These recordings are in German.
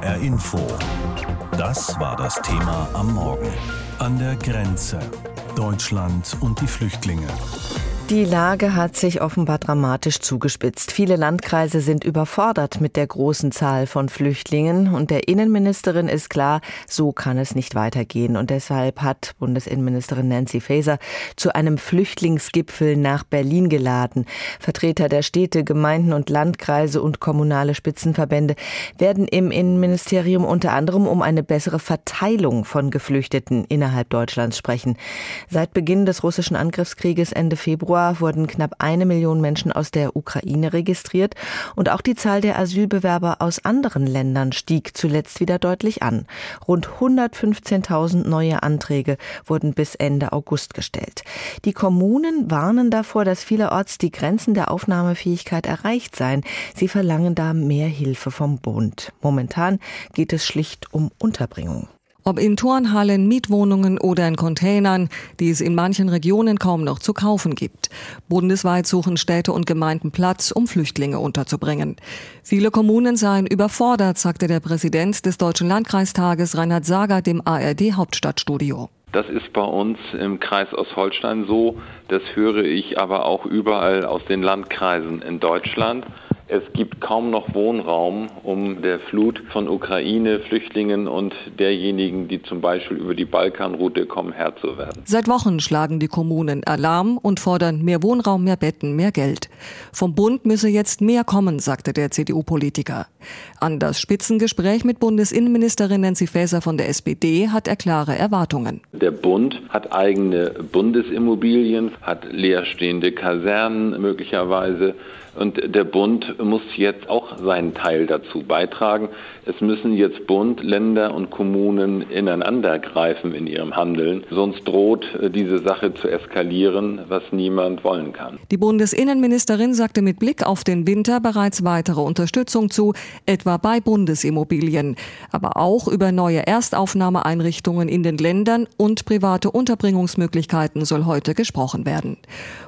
HR Info. Das war das Thema am Morgen. An der Grenze. Deutschland und die Flüchtlinge. Die Lage hat sich offenbar dramatisch zugespitzt. Viele Landkreise sind überfordert mit der großen Zahl von Flüchtlingen und der Innenministerin ist klar, so kann es nicht weitergehen. Und deshalb hat Bundesinnenministerin Nancy Faeser zu einem Flüchtlingsgipfel nach Berlin geladen. Vertreter der Städte, Gemeinden und Landkreise und kommunale Spitzenverbände werden im Innenministerium unter anderem um eine bessere Verteilung von Geflüchteten innerhalb Deutschlands sprechen. Seit Beginn des russischen Angriffskrieges Ende Februar Februar wurden knapp eine Million Menschen aus der Ukraine registriert und auch die Zahl der Asylbewerber aus anderen Ländern stieg zuletzt wieder deutlich an. Rund 115.000 neue Anträge wurden bis Ende August gestellt. Die Kommunen warnen davor, dass vielerorts die Grenzen der Aufnahmefähigkeit erreicht seien. Sie verlangen da mehr Hilfe vom Bund. Momentan geht es schlicht um Unterbringung. Ob in Turnhallen, Mietwohnungen oder in Containern, die es in manchen Regionen kaum noch zu kaufen gibt. Bundesweit suchen Städte und Gemeinden Platz, um Flüchtlinge unterzubringen. Viele Kommunen seien überfordert, sagte der Präsident des Deutschen Landkreistages Reinhard Sager dem ARD Hauptstadtstudio. Das ist bei uns im Kreis Ostholstein so. Das höre ich aber auch überall aus den Landkreisen in Deutschland. Es gibt kaum noch Wohnraum, um der Flut von Ukraine-Flüchtlingen und derjenigen, die zum Beispiel über die Balkanroute kommen, Herr zu werden. Seit Wochen schlagen die Kommunen Alarm und fordern mehr Wohnraum, mehr Betten, mehr Geld. Vom Bund müsse jetzt mehr kommen, sagte der CDU-Politiker. An das Spitzengespräch mit Bundesinnenministerin Nancy Faeser von der SPD hat er klare Erwartungen. Der Bund hat eigene Bundesimmobilien, hat leerstehende Kasernen möglicherweise. Und der Bund muss jetzt auch seinen Teil dazu beitragen. Es müssen jetzt Bund, Länder und Kommunen ineinander greifen in ihrem Handeln. Sonst droht äh, diese Sache zu eskalieren, was niemand wollen kann. Die Bundesinnenministerin sagte mit Blick auf den Winter bereits weitere Unterstützung zu, etwa bei Bundesimmobilien, aber auch über neue Erstaufnahmeeinrichtungen in den Ländern und private Unterbringungsmöglichkeiten soll heute gesprochen werden.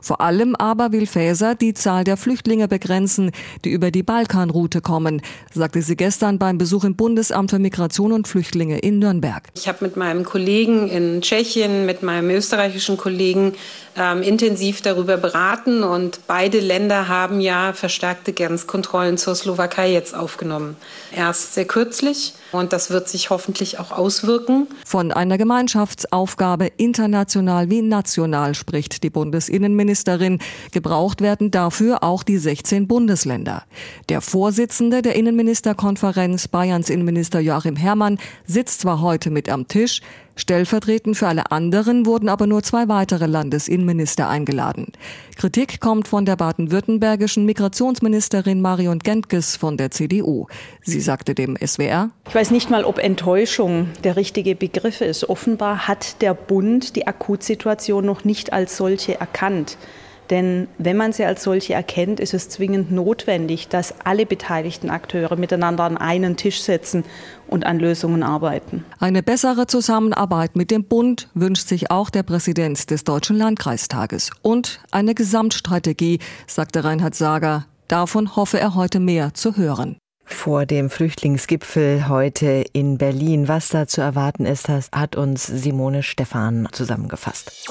Vor allem aber will Faeser die Zahl der Flüchtlinge Flüchtlinge begrenzen, die über die Balkanroute kommen, sagte sie gestern beim Besuch im Bundesamt für Migration und Flüchtlinge in Nürnberg. Ich habe mit meinem Kollegen in Tschechien, mit meinem österreichischen Kollegen ähm, intensiv darüber beraten und beide Länder haben ja verstärkte Grenzkontrollen zur Slowakei jetzt aufgenommen. Erst sehr kürzlich und das wird sich hoffentlich auch auswirken. Von einer Gemeinschaftsaufgabe international wie national spricht die Bundesinnenministerin. Gebraucht werden dafür auch die 16 Bundesländer. Der Vorsitzende der Innenministerkonferenz Bayerns Innenminister Joachim Herrmann sitzt zwar heute mit am Tisch, Stellvertretend für alle anderen wurden aber nur zwei weitere Landesinnenminister eingeladen. Kritik kommt von der baden-württembergischen Migrationsministerin Marion Gentges von der CDU. Sie sagte dem SWR, Ich weiß nicht mal, ob Enttäuschung der richtige Begriff ist. Offenbar hat der Bund die Akutsituation noch nicht als solche erkannt. Denn wenn man sie als solche erkennt, ist es zwingend notwendig, dass alle beteiligten Akteure miteinander an einen Tisch setzen und an Lösungen arbeiten. Eine bessere Zusammenarbeit mit dem Bund wünscht sich auch der Präsident des Deutschen Landkreistages. Und eine Gesamtstrategie, sagte Reinhard Sager. Davon hoffe er heute mehr zu hören vor dem Flüchtlingsgipfel heute in Berlin. Was da zu erwarten ist, hat uns Simone Stephan zusammengefasst.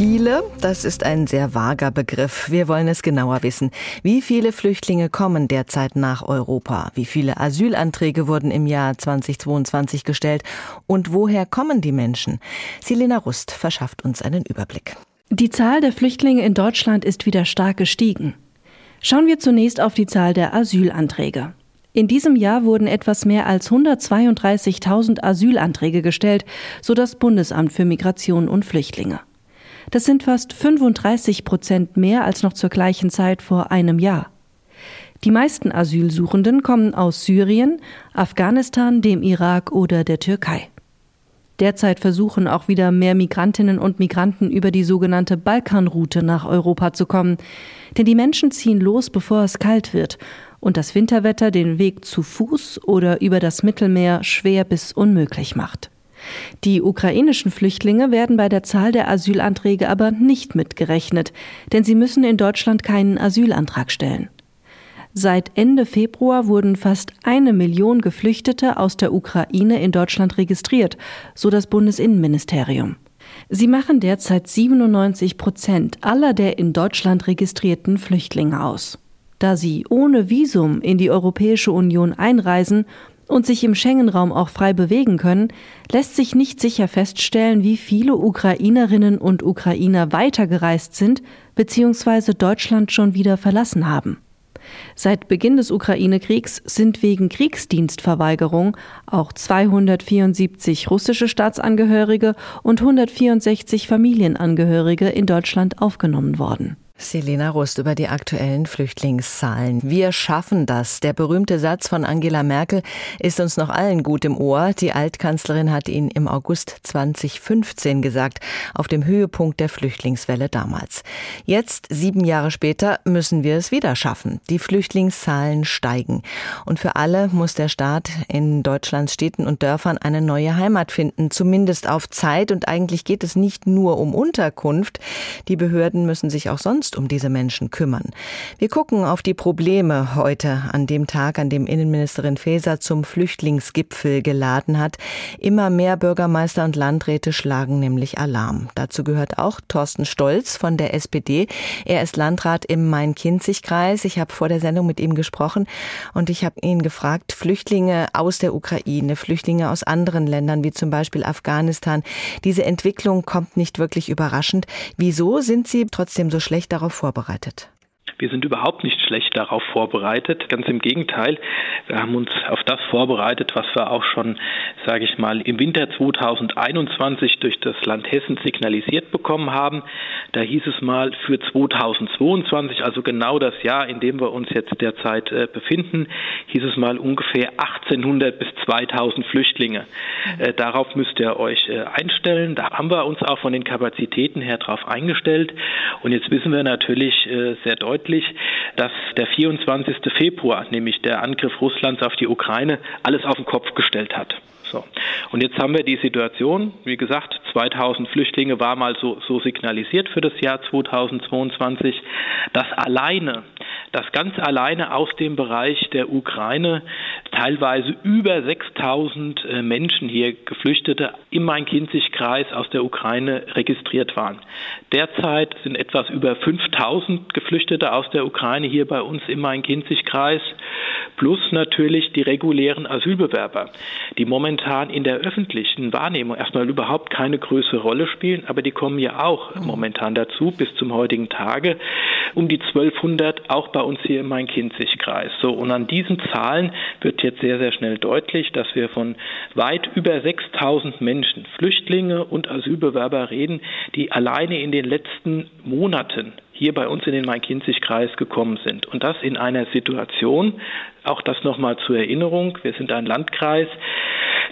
Viele, das ist ein sehr vager Begriff. Wir wollen es genauer wissen. Wie viele Flüchtlinge kommen derzeit nach Europa? Wie viele Asylanträge wurden im Jahr 2022 gestellt? Und woher kommen die Menschen? Selena Rust verschafft uns einen Überblick. Die Zahl der Flüchtlinge in Deutschland ist wieder stark gestiegen. Schauen wir zunächst auf die Zahl der Asylanträge. In diesem Jahr wurden etwas mehr als 132.000 Asylanträge gestellt, so das Bundesamt für Migration und Flüchtlinge. Das sind fast 35 Prozent mehr als noch zur gleichen Zeit vor einem Jahr. Die meisten Asylsuchenden kommen aus Syrien, Afghanistan, dem Irak oder der Türkei. Derzeit versuchen auch wieder mehr Migrantinnen und Migranten über die sogenannte Balkanroute nach Europa zu kommen. Denn die Menschen ziehen los, bevor es kalt wird und das Winterwetter den Weg zu Fuß oder über das Mittelmeer schwer bis unmöglich macht. Die ukrainischen Flüchtlinge werden bei der Zahl der Asylanträge aber nicht mitgerechnet, denn sie müssen in Deutschland keinen Asylantrag stellen. Seit Ende Februar wurden fast eine Million Geflüchtete aus der Ukraine in Deutschland registriert, so das Bundesinnenministerium. Sie machen derzeit 97 Prozent aller der in Deutschland registrierten Flüchtlinge aus. Da sie ohne Visum in die Europäische Union einreisen und sich im Schengen-Raum auch frei bewegen können, lässt sich nicht sicher feststellen, wie viele Ukrainerinnen und Ukrainer weitergereist sind bzw. Deutschland schon wieder verlassen haben. Seit Beginn des Ukraine-Kriegs sind wegen Kriegsdienstverweigerung auch 274 russische Staatsangehörige und 164 Familienangehörige in Deutschland aufgenommen worden. Selena Rust über die aktuellen Flüchtlingszahlen. Wir schaffen das. Der berühmte Satz von Angela Merkel ist uns noch allen gut im Ohr. Die Altkanzlerin hat ihn im August 2015 gesagt, auf dem Höhepunkt der Flüchtlingswelle damals. Jetzt, sieben Jahre später, müssen wir es wieder schaffen. Die Flüchtlingszahlen steigen. Und für alle muss der Staat in Deutschlands Städten und Dörfern eine neue Heimat finden, zumindest auf Zeit. Und eigentlich geht es nicht nur um Unterkunft. Die Behörden müssen sich auch sonst selbst um diese Menschen kümmern. Wir gucken auf die Probleme heute an dem Tag, an dem Innenministerin Faeser zum Flüchtlingsgipfel geladen hat. Immer mehr Bürgermeister und Landräte schlagen nämlich Alarm. Dazu gehört auch Thorsten Stolz von der SPD. Er ist Landrat im Main-Kinzig-Kreis. Ich habe vor der Sendung mit ihm gesprochen und ich habe ihn gefragt, Flüchtlinge aus der Ukraine, Flüchtlinge aus anderen Ländern wie zum Beispiel Afghanistan. Diese Entwicklung kommt nicht wirklich überraschend. Wieso sind Sie trotzdem so schlecht darauf vorbereitet? Wir sind überhaupt nicht schlecht darauf vorbereitet. Ganz im Gegenteil. Wir haben uns auf das vorbereitet, was wir auch schon, sage ich mal, im Winter 2021 durch das Land Hessen signalisiert bekommen haben. Da hieß es mal für 2022, also genau das Jahr, in dem wir uns jetzt derzeit äh, befinden, hieß es mal ungefähr 1800 bis 2000 Flüchtlinge. Äh, darauf müsst ihr euch äh, einstellen. Da haben wir uns auch von den Kapazitäten her drauf eingestellt. Und jetzt wissen wir natürlich äh, sehr deutlich, deutlich, dass der 24. Februar, nämlich der Angriff Russlands auf die Ukraine, alles auf den Kopf gestellt hat. So. Und jetzt haben wir die Situation, wie gesagt, 2000 Flüchtlinge war mal so, so signalisiert für das Jahr 2022, dass alleine dass ganz alleine aus dem Bereich der Ukraine. Teilweise über 6000 äh, Menschen hier, Geflüchtete im Main-Kinzig-Kreis aus der Ukraine registriert waren. Derzeit sind etwas über 5000 Geflüchtete aus der Ukraine hier bei uns im Main-Kinzig-Kreis, plus natürlich die regulären Asylbewerber, die momentan in der öffentlichen Wahrnehmung erstmal überhaupt keine größere Rolle spielen, aber die kommen ja auch momentan dazu, bis zum heutigen Tage, um die 1200 auch bei uns hier im Main-Kinzig-Kreis. So, und an diesen Zahlen wird jetzt sehr, sehr schnell deutlich, dass wir von weit über 6000 Menschen, Flüchtlinge und Asylbewerber reden, die alleine in den letzten Monaten hier bei uns in den Main-Kinzig-Kreis gekommen sind. Und das in einer Situation, auch das nochmal zur Erinnerung, wir sind ein Landkreis,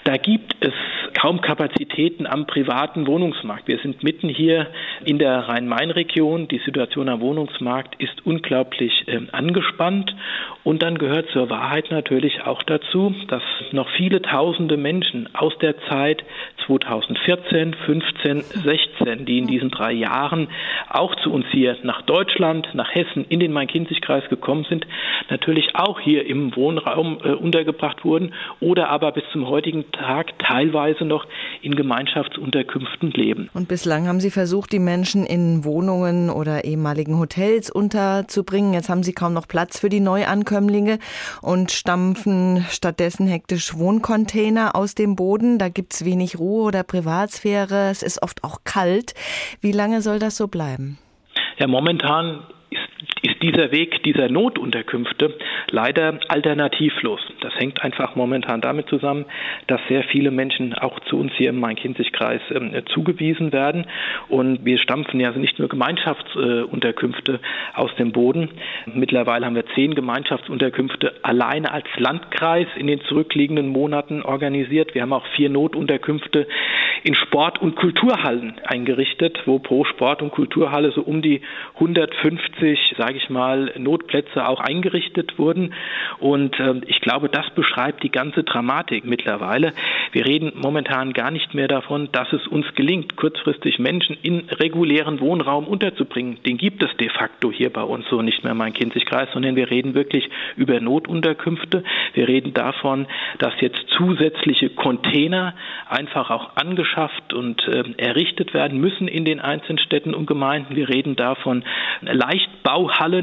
da gibt es kaum Kapazitäten am privaten Wohnungsmarkt. Wir sind mitten hier in der Rhein-Main-Region. Die Situation am Wohnungsmarkt ist unglaublich äh, angespannt. Und dann gehört zur Wahrheit natürlich auch dazu, dass noch viele tausende Menschen aus der Zeit 2014, 15, 16, die in diesen drei Jahren auch zu uns hier nach Deutschland, nach Hessen, in den Main-Kinzig-Kreis gekommen sind, natürlich auch hier im Wohnraum äh, untergebracht wurden oder aber bis zum heutigen Tag teilweise noch in Gemeinschaftsunterkünften leben. Und bislang haben Sie versucht, die Menschen in Wohnungen oder ehemaligen Hotels unterzubringen. Jetzt haben Sie kaum noch Platz für die Neuankömmlinge und stampfen stattdessen hektisch Wohncontainer aus dem Boden. Da gibt es wenig Ruhe oder Privatsphäre. Es ist oft auch kalt. Wie lange soll das so bleiben? Ja, momentan dieser Weg dieser Notunterkünfte leider alternativlos. Das hängt einfach momentan damit zusammen, dass sehr viele Menschen auch zu uns hier im Main-Kinzig-Kreis äh, zugewiesen werden. Und wir stampfen ja nicht nur Gemeinschaftsunterkünfte äh, aus dem Boden. Mittlerweile haben wir zehn Gemeinschaftsunterkünfte alleine als Landkreis in den zurückliegenden Monaten organisiert. Wir haben auch vier Notunterkünfte in Sport- und Kulturhallen eingerichtet, wo pro Sport- und Kulturhalle so um die 150, sage ich mal, Notplätze auch eingerichtet wurden. Und äh, ich glaube, das beschreibt die ganze Dramatik mittlerweile. Wir reden momentan gar nicht mehr davon, dass es uns gelingt, kurzfristig Menschen in regulären Wohnraum unterzubringen. Den gibt es de facto hier bei uns so nicht mehr, mein Kinzigkreis, sondern wir reden wirklich über Notunterkünfte. Wir reden davon, dass jetzt zusätzliche Container einfach auch angeschafft und äh, errichtet werden müssen in den einzelnen Städten und Gemeinden. Wir reden davon Leichtbauhallen,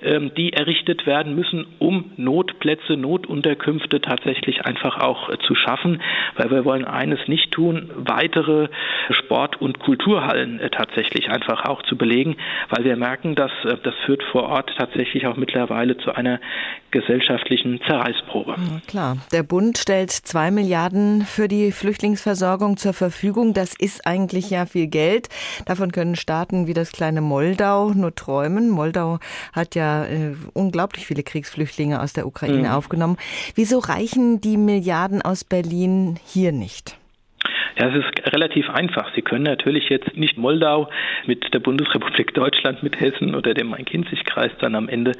äh, die errichtet werden müssen, um Notplätze, Notunterkünfte tatsächlich einfach auch äh, zu schaffen, weil wir wollen eines nicht tun, weitere Sport- und Kulturhallen äh, tatsächlich einfach auch zu belegen, weil wir merken, dass äh, das führt vor Ort tatsächlich auch mittlerweile zu einer gesellschaftlichen Zerreißprobe. Ja, klar. Der Bund stellt zwei Milliarden für die Flüchtlingsversorgung zur Verfügung. Das ist eigentlich ja viel Geld. Davon können Staaten wie das kleine Moldau nur träumen. Moldau hat ja äh, unglaublich viele Kriegsflüchtlinge aus der Ukraine mhm. aufgenommen. Wieso reichen die Milliarden aus Berlin hier nicht? Ja, es ist relativ einfach. Sie können natürlich jetzt nicht Moldau mit der Bundesrepublik Deutschland, mit Hessen oder dem Main-Kinzig-Kreis dann am Ende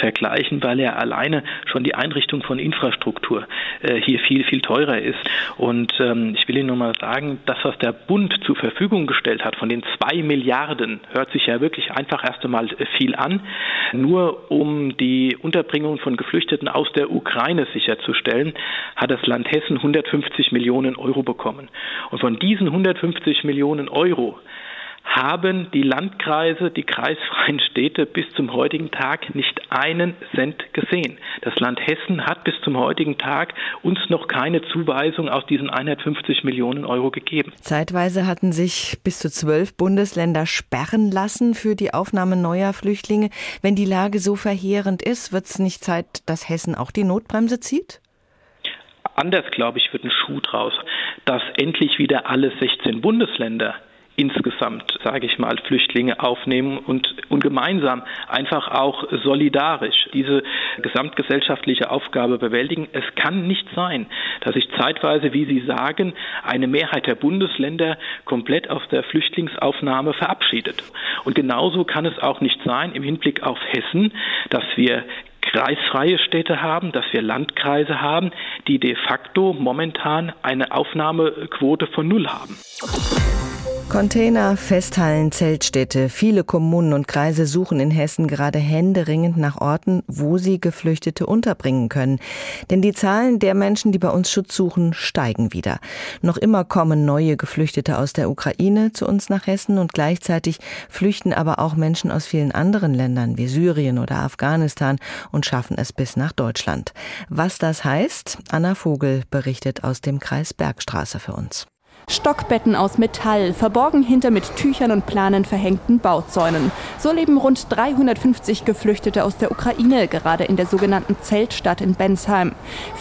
vergleichen, weil er alleine schon die Einrichtung von Infrastruktur äh, hier viel, viel teurer ist. Und ähm, ich will Ihnen nur mal sagen, das, was der Bund zur Verfügung gestellt hat, von den zwei Milliarden, hört sich ja wirklich einfach erst einmal viel an, nur um die Unterbringung von Geflüchteten aus der Ukraine sicherzustellen, hat das Land Hessen 150 Millionen Euro bekommen. Und von diesen 150 Millionen Euro haben die Landkreise, die kreisfreien Städte bis zum heutigen Tag nicht einen Cent gesehen. Das Land Hessen hat bis zum heutigen Tag uns noch keine Zuweisung aus diesen 150 Millionen Euro gegeben. Zeitweise hatten sich bis zu zwölf Bundesländer sperren lassen für die Aufnahme neuer Flüchtlinge. Wenn die Lage so verheerend ist, wird es nicht Zeit, dass Hessen auch die Notbremse zieht? Anders, glaube ich, wird ein Schuh draus, dass endlich wieder alle 16 Bundesländer insgesamt, sage ich mal, Flüchtlinge aufnehmen und, und gemeinsam einfach auch solidarisch diese gesamtgesellschaftliche Aufgabe bewältigen. Es kann nicht sein, dass sich zeitweise, wie Sie sagen, eine Mehrheit der Bundesländer komplett aus der Flüchtlingsaufnahme verabschiedet. Und genauso kann es auch nicht sein im Hinblick auf Hessen, dass wir kreisfreie Städte haben, dass wir Landkreise haben, die de facto momentan eine Aufnahmequote von Null haben. Container, Festhallen, Zeltstädte. Viele Kommunen und Kreise suchen in Hessen gerade händeringend nach Orten, wo sie Geflüchtete unterbringen können. Denn die Zahlen der Menschen, die bei uns Schutz suchen, steigen wieder. Noch immer kommen neue Geflüchtete aus der Ukraine zu uns nach Hessen und gleichzeitig flüchten aber auch Menschen aus vielen anderen Ländern wie Syrien oder Afghanistan und schaffen es bis nach Deutschland. Was das heißt, Anna Vogel berichtet aus dem Kreis Bergstraße für uns. Stockbetten aus Metall, verborgen hinter mit Tüchern und Planen verhängten Bauzäunen. So leben rund 350 Geflüchtete aus der Ukraine gerade in der sogenannten Zeltstadt in Bensheim.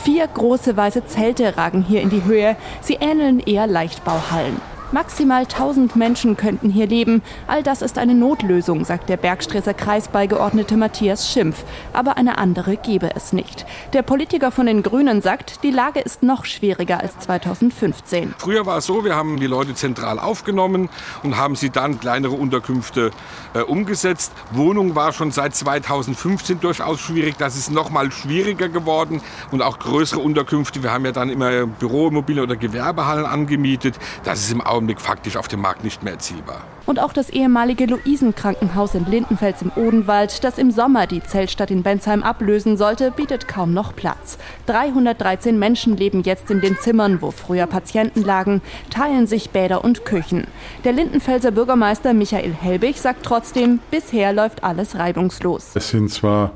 Vier große weiße Zelte ragen hier in die Höhe. Sie ähneln eher Leichtbauhallen. Maximal 1000 Menschen könnten hier leben. All das ist eine Notlösung, sagt der Bergstresser Kreisbeigeordnete Matthias Schimpf. Aber eine andere gäbe es nicht. Der Politiker von den Grünen sagt, die Lage ist noch schwieriger als 2015. Früher war es so, wir haben die Leute zentral aufgenommen und haben sie dann kleinere Unterkünfte äh, umgesetzt. Wohnung war schon seit 2015 durchaus schwierig. Das ist noch mal schwieriger geworden und auch größere Unterkünfte. Wir haben ja dann immer Büroimmobilien oder Gewerbehallen angemietet. Das ist im Augenblick Augenblick faktisch auf dem Markt nicht mehr erzielbar. Und auch das ehemalige Luisenkrankenhaus in Lindenfels im Odenwald, das im Sommer die Zeltstadt in Bensheim ablösen sollte, bietet kaum noch Platz. 313 Menschen leben jetzt in den Zimmern, wo früher Patienten lagen, teilen sich Bäder und Küchen. Der Lindenfelser Bürgermeister Michael Helbig sagt trotzdem, bisher läuft alles reibungslos. Es sind zwar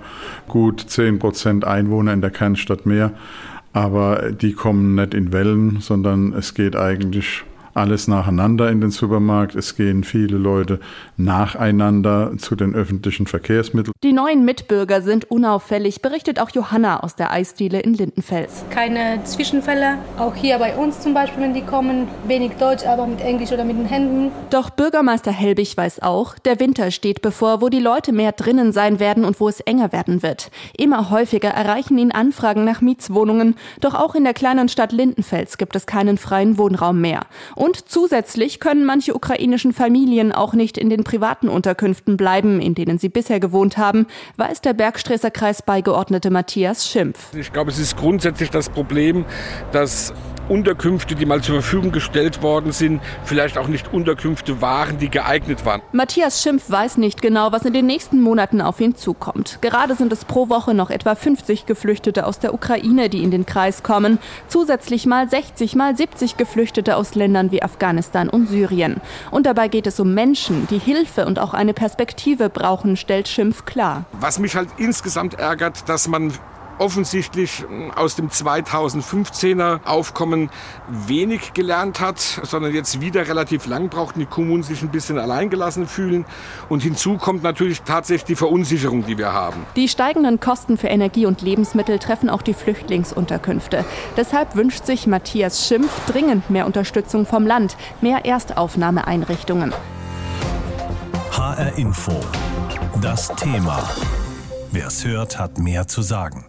gut 10 Prozent Einwohner in der Kernstadt mehr, aber die kommen nicht in Wellen, sondern es geht eigentlich alles nacheinander in den Supermarkt. Es gehen viele Leute nacheinander zu den öffentlichen Verkehrsmitteln. Die neuen Mitbürger sind unauffällig, berichtet auch Johanna aus der Eisdiele in Lindenfels. Keine Zwischenfälle, auch hier bei uns zum Beispiel, wenn die kommen, wenig Deutsch, aber mit Englisch oder mit den Händen. Doch Bürgermeister Helbig weiß auch, der Winter steht bevor, wo die Leute mehr drinnen sein werden und wo es enger werden wird. Immer häufiger erreichen ihn Anfragen nach Mietswohnungen, doch auch in der kleinen Stadt Lindenfels gibt es keinen freien Wohnraum mehr. Und zusätzlich können manche ukrainischen Familien auch nicht in den privaten Unterkünften bleiben, in denen sie bisher gewohnt haben, weiß der Bergstresser Kreis beigeordnete Matthias Schimpf. Ich glaube, es ist grundsätzlich das Problem, dass Unterkünfte, die mal zur Verfügung gestellt worden sind, vielleicht auch nicht Unterkünfte waren, die geeignet waren. Matthias Schimpf weiß nicht genau, was in den nächsten Monaten auf ihn zukommt. Gerade sind es pro Woche noch etwa 50 Geflüchtete aus der Ukraine, die in den Kreis kommen. Zusätzlich mal 60, mal 70 Geflüchtete aus Ländern wie Afghanistan und Syrien. Und dabei geht es um Menschen, die Hilfe und auch eine Perspektive brauchen, stellt Schimpf klar. Was mich halt insgesamt ärgert, dass man offensichtlich hm, aus dem 2015er Aufkommen wenig gelernt hat, sondern jetzt wieder relativ lang braucht, die Kommunen sich ein bisschen alleingelassen fühlen. Und hinzu kommt natürlich tatsächlich die Verunsicherung, die wir haben. Die steigenden Kosten für Energie und Lebensmittel treffen auch die Flüchtlingsunterkünfte. Deshalb wünscht sich Matthias Schimpf dringend mehr Unterstützung vom Land, mehr Erstaufnahmeeinrichtungen. HR Info. Das Thema. Wer es hört, hat mehr zu sagen.